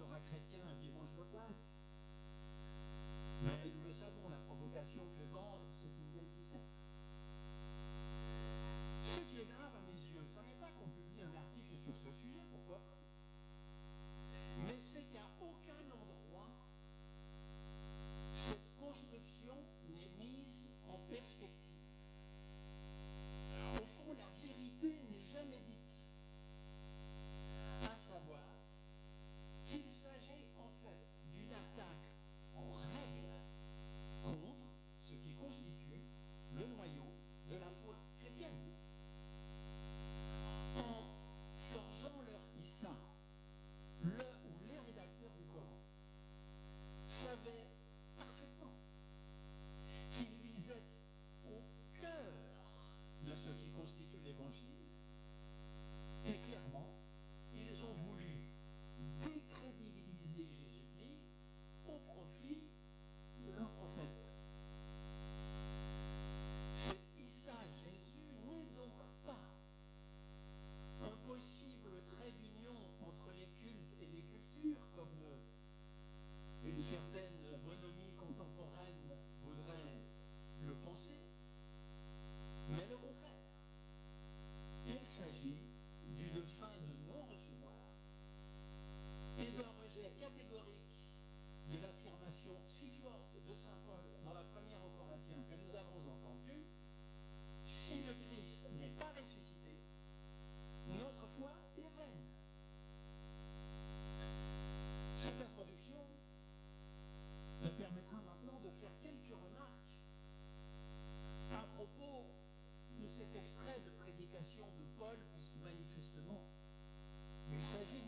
aura chrétien un dimanche de Mais nous le savons, la provocation fait vendre, Cette introduction me permettra maintenant de faire quelques remarques à propos de cet extrait de prédication de Paul, puisque manifestement, il s'agit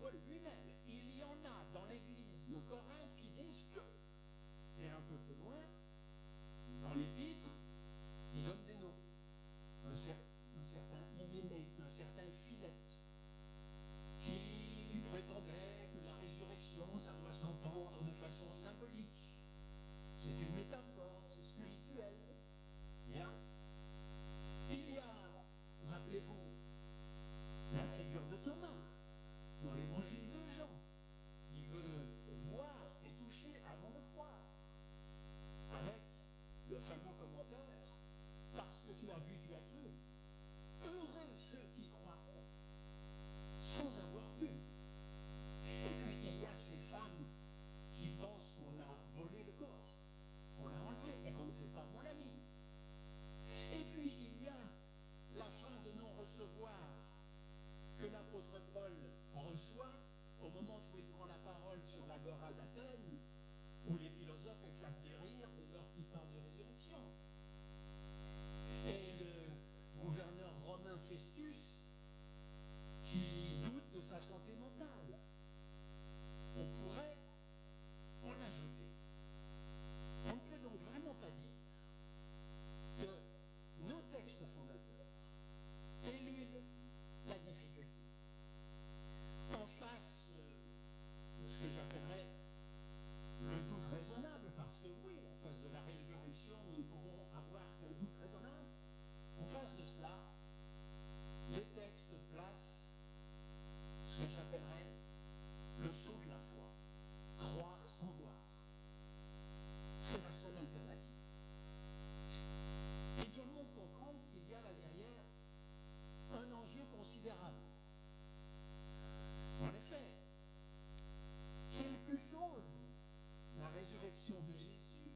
de Jésus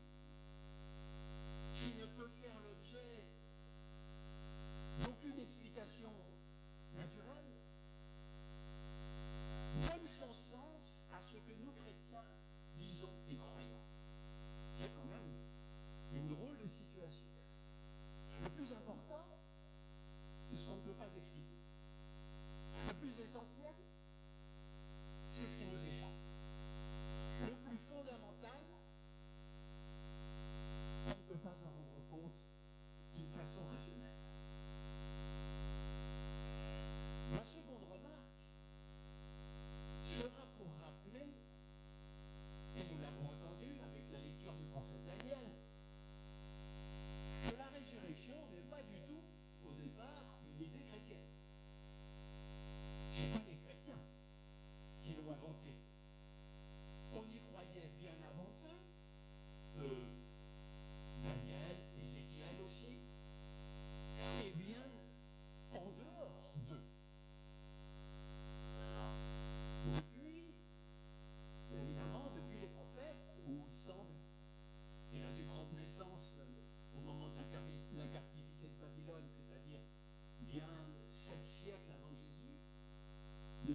qui ne peut faire l'objet d'aucune explication naturelle, donne son sens à ce que nous chrétiens disons et croyons. Il y a quand même une drôle de situation. Le plus important, c'est ce qu'on ne peut pas expliquer. Le plus essentiel,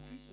Isso,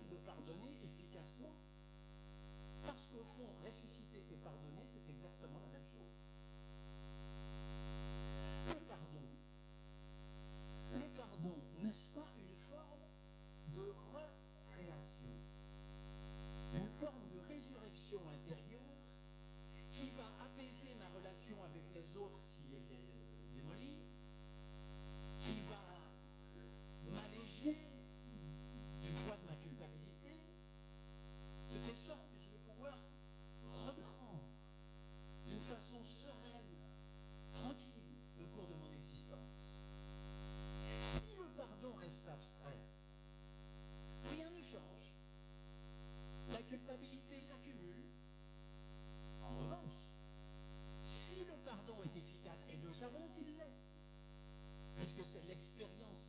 de pardonner efficacement. Parce qu'au fond, ressusciter et pardonner, c'est exactement la même chose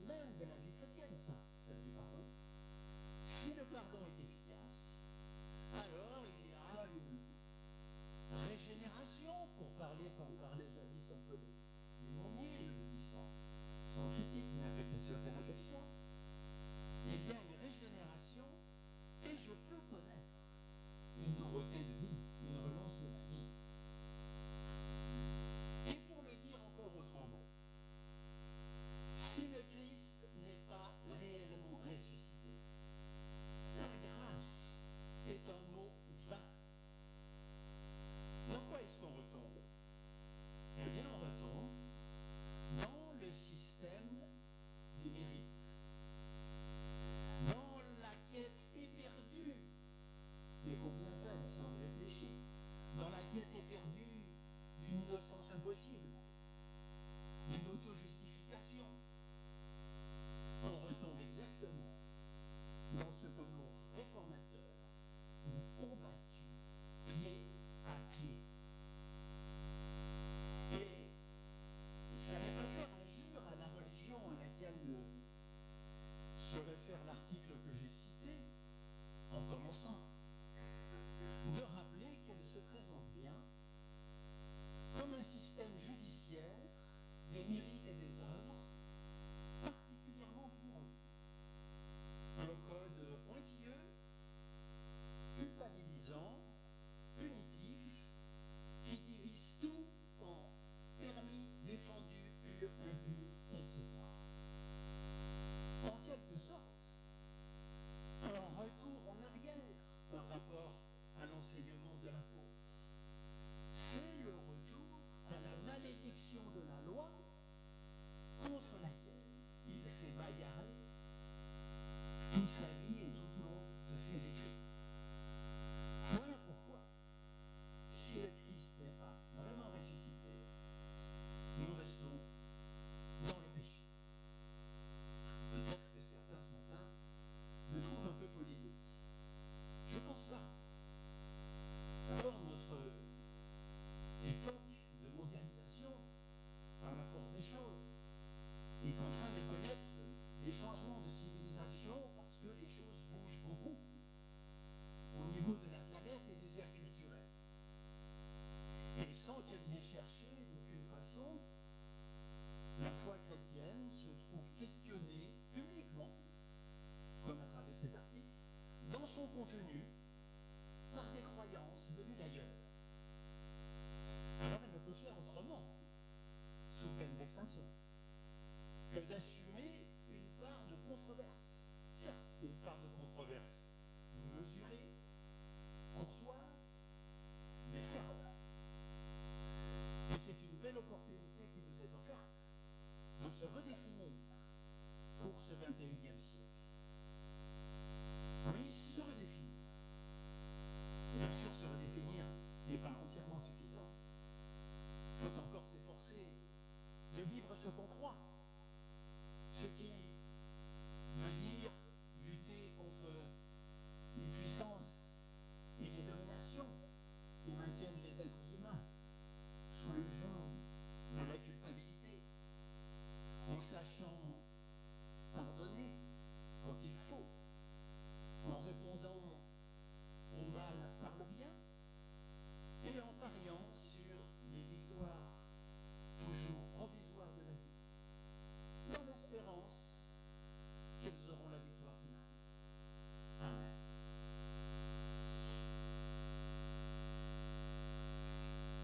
même de la vie chrétienne, ça, celle du pardon. Si le pardon est efficace, alors il y a une régénération, pour parler, pour parler est en train de connaître des changements de civilisation parce que les choses bougent beaucoup au niveau de la planète et des aires culturelles. Et sans qu'elle n'ait cherché d'aucune façon, la foi chrétienne se trouve questionnée publiquement, comme à travers cet article, dans son contenu, que d'assumer